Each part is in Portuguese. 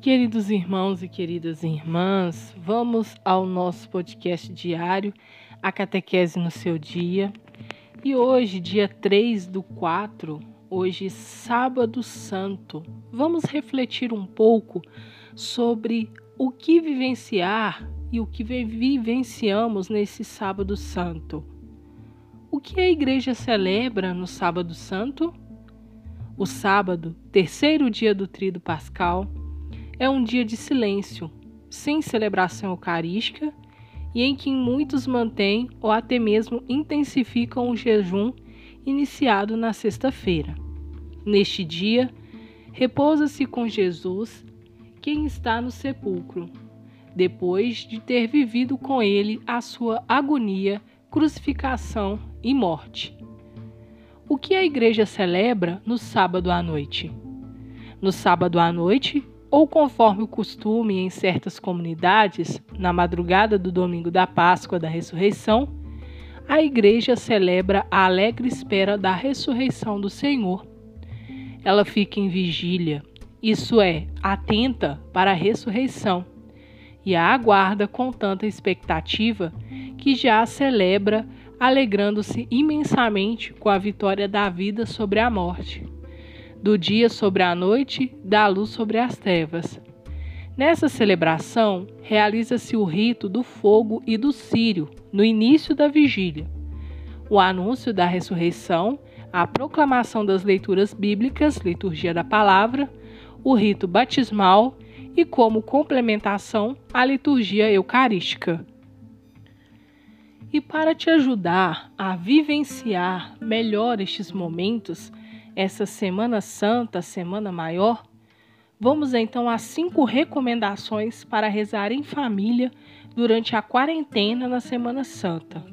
Queridos irmãos e queridas irmãs, vamos ao nosso podcast diário, a catequese no seu dia. E hoje, dia 3 do 4, hoje, sábado santo, vamos refletir um pouco sobre o que vivenciar e o que vivenciamos nesse sábado santo. O que a igreja celebra no sábado santo? O sábado, terceiro dia do trido pascal, é um dia de silêncio, sem celebração eucarística e em que muitos mantêm ou até mesmo intensificam o jejum iniciado na sexta-feira. Neste dia, repousa-se com Jesus quem está no sepulcro, depois de ter vivido com ele a sua agonia, crucificação e morte. O que a igreja celebra no sábado à noite? No sábado à noite, ou conforme o costume em certas comunidades, na madrugada do domingo da Páscoa da Ressurreição, a igreja celebra a alegre espera da ressurreição do Senhor. Ela fica em vigília, isso é, atenta para a ressurreição, e a aguarda com tanta expectativa que já a celebra, alegrando-se imensamente com a vitória da vida sobre a morte do dia sobre a noite, da luz sobre as trevas. Nessa celebração, realiza-se o rito do fogo e do círio, no início da vigília. O anúncio da ressurreição, a proclamação das leituras bíblicas, liturgia da palavra, o rito batismal e, como complementação, a liturgia eucarística. E para te ajudar a vivenciar melhor estes momentos, essa Semana Santa, Semana Maior, vamos então às cinco recomendações para rezar em família durante a quarentena na Semana Santa.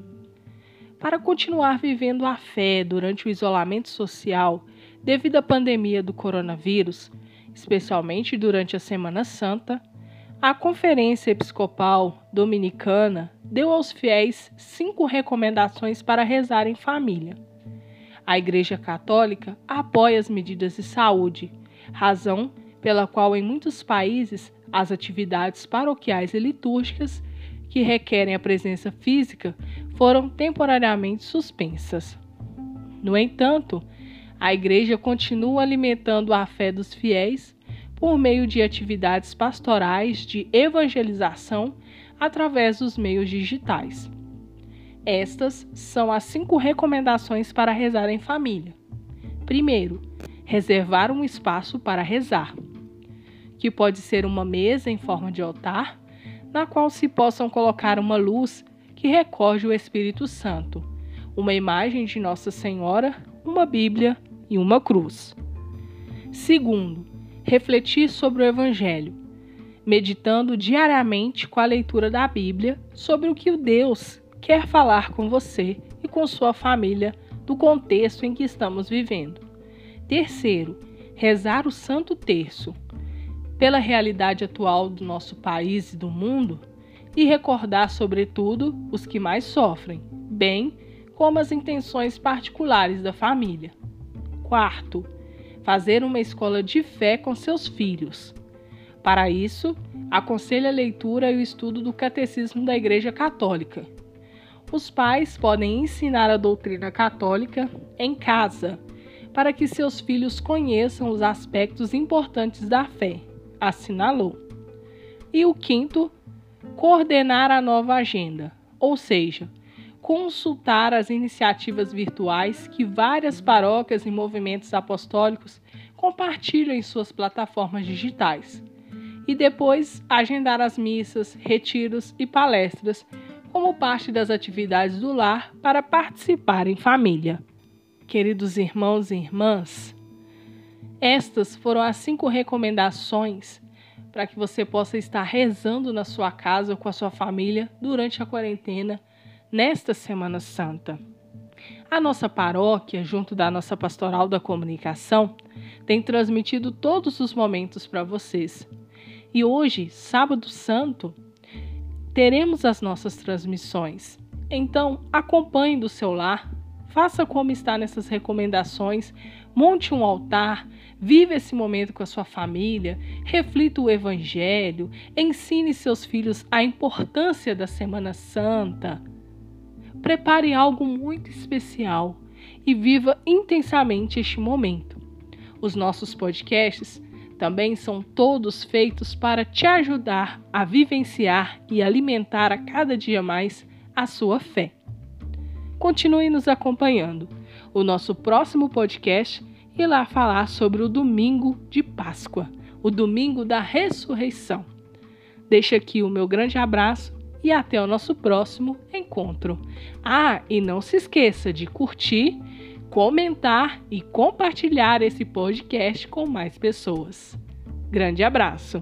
Para continuar vivendo a fé durante o isolamento social devido à pandemia do coronavírus, especialmente durante a Semana Santa, a Conferência Episcopal Dominicana deu aos fiéis cinco recomendações para rezar em família. A Igreja Católica apoia as medidas de saúde, razão pela qual em muitos países as atividades paroquiais e litúrgicas que requerem a presença física foram temporariamente suspensas. No entanto, a Igreja continua alimentando a fé dos fiéis por meio de atividades pastorais de evangelização através dos meios digitais. Estas são as cinco recomendações para rezar em família. Primeiro, reservar um espaço para rezar, que pode ser uma mesa em forma de altar, na qual se possam colocar uma luz que recorde o Espírito Santo, uma imagem de Nossa Senhora, uma Bíblia e uma cruz. Segundo, refletir sobre o Evangelho, meditando diariamente com a leitura da Bíblia sobre o que o Deus quer falar com você e com sua família do contexto em que estamos vivendo. Terceiro, rezar o Santo Terço pela realidade atual do nosso país e do mundo e recordar, sobretudo, os que mais sofrem, bem como as intenções particulares da família. Quarto, fazer uma escola de fé com seus filhos. Para isso, aconselho a leitura e o estudo do Catecismo da Igreja Católica os pais podem ensinar a doutrina católica em casa, para que seus filhos conheçam os aspectos importantes da fé, assinalou. E o quinto, coordenar a nova agenda, ou seja, consultar as iniciativas virtuais que várias paróquias e movimentos apostólicos compartilham em suas plataformas digitais. E depois agendar as missas, retiros e palestras como parte das atividades do lar para participar em família. Queridos irmãos e irmãs, estas foram as cinco recomendações para que você possa estar rezando na sua casa com a sua família durante a quarentena nesta Semana Santa. A nossa paróquia, junto da nossa pastoral da comunicação, tem transmitido todos os momentos para vocês. E hoje, Sábado Santo, teremos as nossas transmissões. Então, acompanhe do seu lar, faça como está nessas recomendações, monte um altar, viva esse momento com a sua família, reflita o Evangelho, ensine seus filhos a importância da Semana Santa. Prepare algo muito especial e viva intensamente este momento. Os nossos podcasts também são todos feitos para te ajudar a vivenciar e alimentar a cada dia mais a sua fé. Continue nos acompanhando. O nosso próximo podcast irá falar sobre o domingo de Páscoa, o domingo da ressurreição. Deixo aqui o meu grande abraço e até o nosso próximo encontro. Ah, e não se esqueça de curtir, comentar e compartilhar esse podcast com mais pessoas. Grande abraço!